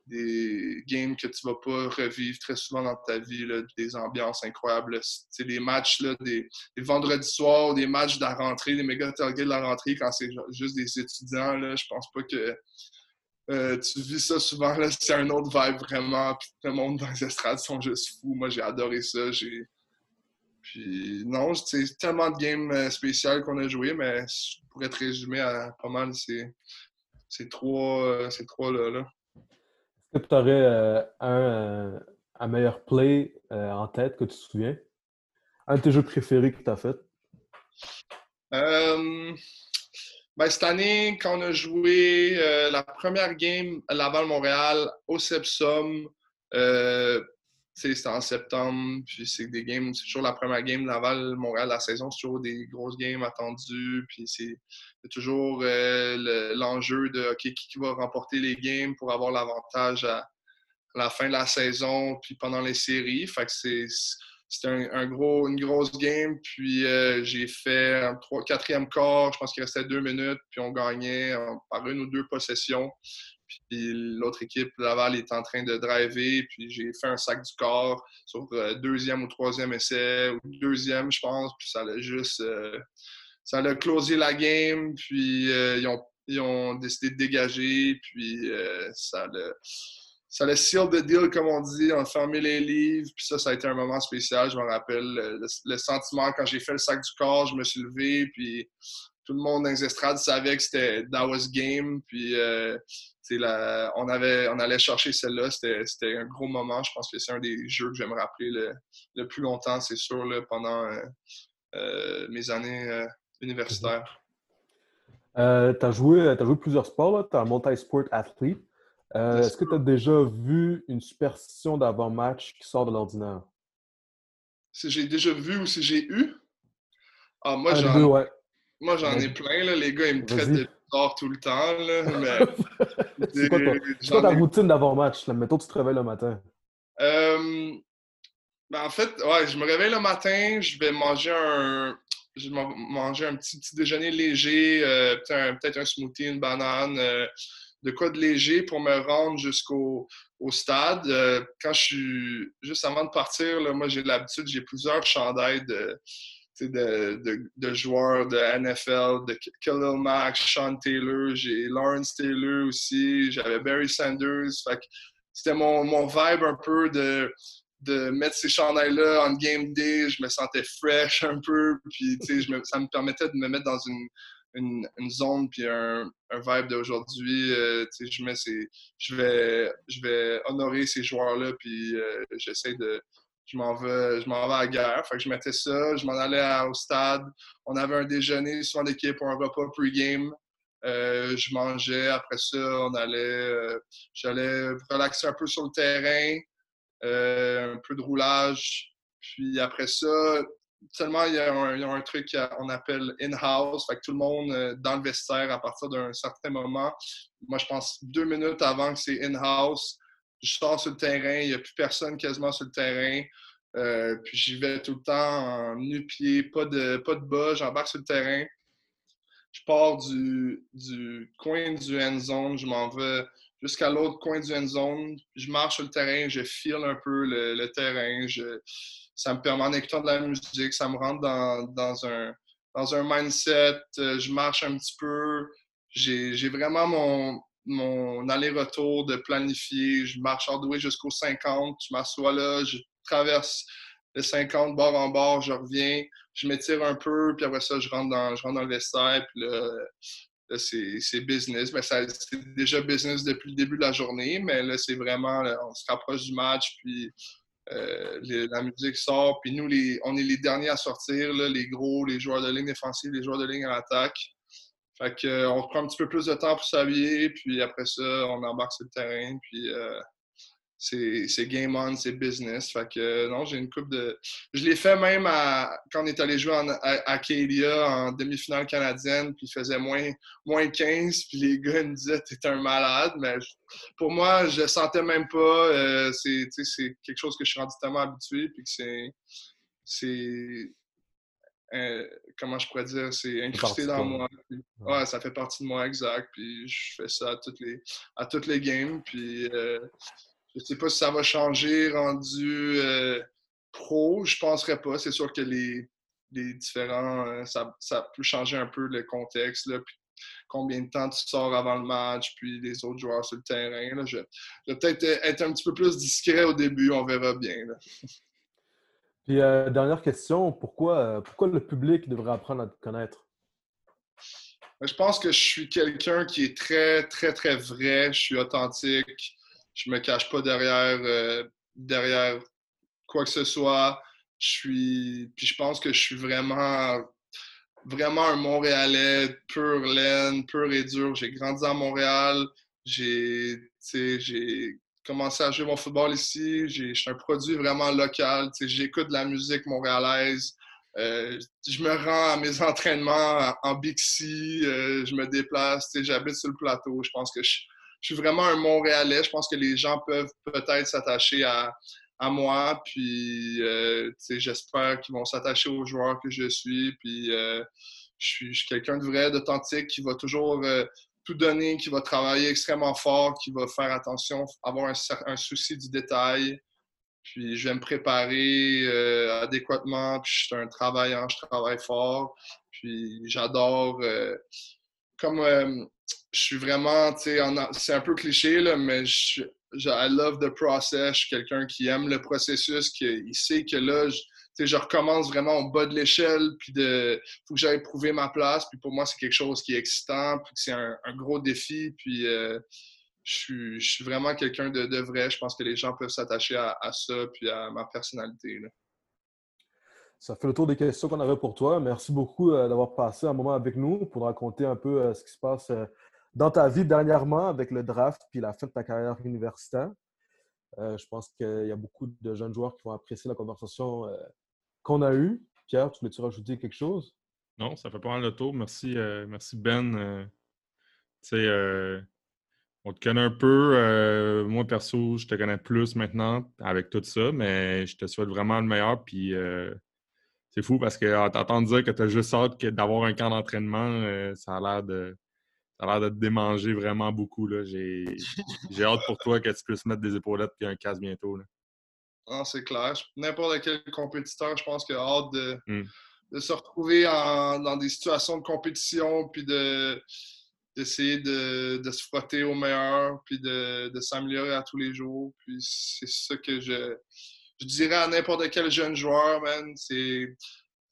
des games que tu vas pas revivre très souvent dans ta vie, là, des ambiances incroyables. C'est des matchs là, des, des, vendredis soirs, des matchs de la rentrée, des méga targets de la rentrée quand c'est juste des étudiants. Là, je pense pas que euh, tu vis ça souvent, là, c'est un autre vibe vraiment. Puis le monde dans les estrades sont juste fous. Moi, j'ai adoré ça. J'ai... Puis non, c'est tellement de games euh, spéciales qu'on a joué, mais je pourrais te résumer à pas mal ces, ces trois, euh, ces trois-là. Là. Est-ce que tu aurais un, un, meilleur play en tête que tu te souviens? Un de tes jeux préférés que tu as fait? Ben, cette année, quand on a joué euh, la première game à Laval-Montréal au Sepsum, euh, c'était en septembre, puis c'est des games, c'est toujours la première game Laval-Montréal la saison, c'est toujours des grosses games attendues, puis c'est toujours euh, l'enjeu de OK, qui va remporter les games pour avoir l'avantage à, à, la fin de la saison, puis pendant les séries. Fait que c'est c'était un, gros, une grosse game. Puis euh, j'ai fait un quatrième quart, je pense qu'il restait deux minutes, puis on gagnait par une ou deux possessions. Puis l'autre équipe, Laval, est en train de driver. Puis j'ai fait un sac du corps sur euh, deuxième ou troisième essai, ou deuxième, je pense. Puis ça a juste. Euh, ça a closé la game. Puis ils, ont, ils, ont, décidé de dégager. Puis ça a ça le seal the deal, comme on dit. On a fermé les livres. Puis ça, ça a été un moment spécial. Je me rappelle le, sentiment quand j'ai fait le sac du corps, je me suis levé. Puis tout le monde dans les estrades savait que c'était that was game. Puis euh, on, avait, on allait chercher celle-là. C'était un gros moment. Je pense que c'est un des jeux que j'aime rappeler le, plus longtemps, c'est sûr, pendant euh, euh, mes années universitaires. tu as, joué, plusieurs sports. Tu es un multi-sport athlete. Euh, est-ce que tu as déjà vu une superstition d'avant-match qui sort de l'ordinaire? Si j'ai déjà vu ou si j'ai eu? Ah, moi, j'en ai plein. Là. Les gars, ils me traitent de bizarre tout le temps. c'est quoi, ta routine d'avant-match? Mettons, tu te réveilles le matin. Euh, ben, en fait, ouais, je me réveille le matin, je vais manger un, je vais manger un petit, petit déjeuner léger, euh, peut-être un, smoothie, une banane de quoi de léger pour me rendre jusqu'au au stade. Euh, quand je suis juste avant de partir, moi j'ai l'habitude, j'ai plusieurs chandails de, joueurs de NFL, de Khalil Mack, Sean Taylor, j'ai Lawrence Taylor aussi, j'avais Barry Sanders. c'était mon, vibe un peu de, mettre ces chandails-là en game day. Je me sentais fresh un peu, puis ça me permettait de me mettre dans une une, zone puis un, vibe d'aujourd'hui. Euh, je mets je vais, je vais honorer ces joueurs-là puis euh, j'essaie de, je m'en vais, je m'en vais à la guerre. Je mettais ça, je m'en allais au stade. On avait un déjeuner soit en équipe ou un repas pre-game. Euh, je mangeais. Après ça, on allait, j'allais relaxer un peu sur le terrain, un peu de roulage. Puis après ça, seulement il y, a un, truc qu'on appelle in-house, fait que tout le monde euh, dans le vestiaire à partir d'un certain moment. Moi, je pense deux minutes avant que c'est in-house, je sors sur le terrain, il n'y a plus personne quasiment sur le terrain. Euh, puis j'y vais tout le temps en nu-pied, pas de, pas de bas, j'embarque sur le terrain. Je pars du, du coin du end zone, je m'en vais jusqu'à l'autre coin du end zone. Je marche sur le terrain, je file un peu le, le terrain, je, ça me permet en écoutant de la musique, ça me rentre dans, un, dans un mindset, euh, je marche un petit peu, j'ai vraiment mon, mon aller-retour de planifier, je marche the jusqu'au 50, je m'assois là, je traverse les 50 bord en bord, je reviens, je m'étire un peu, puis après ça, je rentre dans, je rentre dans le vestiaire, puis là, là c'est business. Mais c'est déjà business depuis le début de la journée, mais là, c'est vraiment, on se rapproche du match, puis euh, la musique sort, puis nous, les, on est les derniers à sortir, les gros, les joueurs de ligne défensive, les joueurs de ligne à l'attaque. Fait euh, prend un petit peu plus de temps pour s'habiller, puis après ça, on embarque sur le terrain, puis euh, c'est game on, c'est business. Fait que non, j'ai une coupe de. Je l'ai fait même quand on est allé jouer en, à, en demi-finale canadienne, puis il faisait moins, moins 15, puis les gars me disaient T'es un malade. Mais pour moi, je le sentais même pas. Euh, c'est quelque chose que je suis rendu tellement habitué, puis que c'est. C'est. Euh, comment je pourrais dire, c'est incrusté dans moi. ouais, ça fait partie de moi, exact. Puis je fais ça à toutes les, à toutes les games. Puis euh, je ne sais pas si ça va changer rendu euh, pro. Je ne penserais pas. C'est sûr que les, différents. Euh, ça, peut changer un peu le contexte. Là, combien de temps tu sors avant le match, puis les autres joueurs sur le terrain. Je, vais peut-être être un petit peu plus discret au début. On verra bien. Puis, euh, dernière question. Pourquoi, pourquoi le public devrait apprendre à te connaître? Je pense que je suis quelqu'un qui est très, très, très vrai. Je suis authentique je me cache pas derrière, euh, derrière quoi que ce soit. Je suis. Puis je pense que je suis vraiment vraiment un Montréalais pur laine, pur et dur. J'ai grandi à Montréal. J'ai commencé à jouer mon football ici. Je suis un produit vraiment local. J'écoute de la musique montréalaise. Euh, je me rends à mes entraînements en Bixi. Euh, je me déplace. J'habite sur le plateau. Je pense que je, je suis vraiment un Montréalais. Je pense que les gens peuvent peut-être s'attacher à, moi. Puis, euh, j'espère qu'ils vont s'attacher aux joueurs que je suis. Puis, euh, je suis, quelqu'un de vrai, d'authentique, qui va toujours euh, tout donner, qui va travailler extrêmement fort, qui va faire attention, avoir un, souci du détail. Puis, je vais me préparer adéquatement. Puis, je suis un travaillant, je travaille fort. Puis, j'adore comme je suis vraiment, c'est un peu cliché, là, mais je, I love the process. Je suis quelqu'un qui aime le processus, qui il sait que là, je, je recommence vraiment au bas de l'échelle, puis de faut que j'aille prouver ma place. Puis pour moi, c'est quelque chose qui est excitant, puis c'est un, gros défi. Puis euh, je, suis, vraiment quelqu'un de, vrai. Je pense que les gens peuvent s'attacher à, ça, puis à ma personnalité. Ça fait le tour des questions qu'on avait pour toi. Merci beaucoup euh, d'avoir passé un moment avec nous pour raconter un peu euh, ce qui se passe dans ta vie dernièrement avec le draft puis la fin de ta carrière universitaire. Euh, je pense qu'il y a beaucoup de jeunes joueurs qui vont apprécier la conversation euh, qu'on a eue. Pierre, tu voulais-tu rajouter quelque chose? Non, ça fait pas mal le tour. Merci, euh, merci Ben. on te connaît un peu. moi, perso, je te connais plus maintenant avec tout ça, mais je te souhaite vraiment le meilleur. Puis c'est fou parce que t'entendre dire que tu as juste hâte d'avoir un camp d'entraînement, ça a l'air de ça a l'air de te démanger vraiment beaucoup. J'ai hâte pour toi que tu puisses mettre des épaulettes et un casque bientôt. Là. c'est clair. N'importe quel compétiteur, je pense qu'il a hâte de, hmm. se retrouver dans des situations de compétition puis de d'essayer de, se frotter au meilleur puis de, s'améliorer à tous les jours. Puis c'est ça que je, je dirais à n'importe quel jeune joueur, man. C'est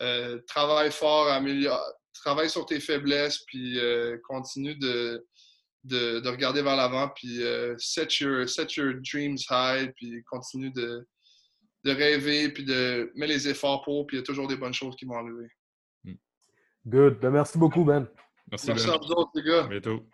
euh, travaille fort, améliore, travaille sur tes faiblesses, puis continue de, de, regarder vers l'avant, puis set, your, set your dreams high, puis continue de, de rêver, puis de mettre les efforts pour, puis il y a toujours des bonnes choses qui vont arriver. Good. Ben, merci beaucoup, Ben. Merci, merci ben. à vous autres, les gars. À bientôt.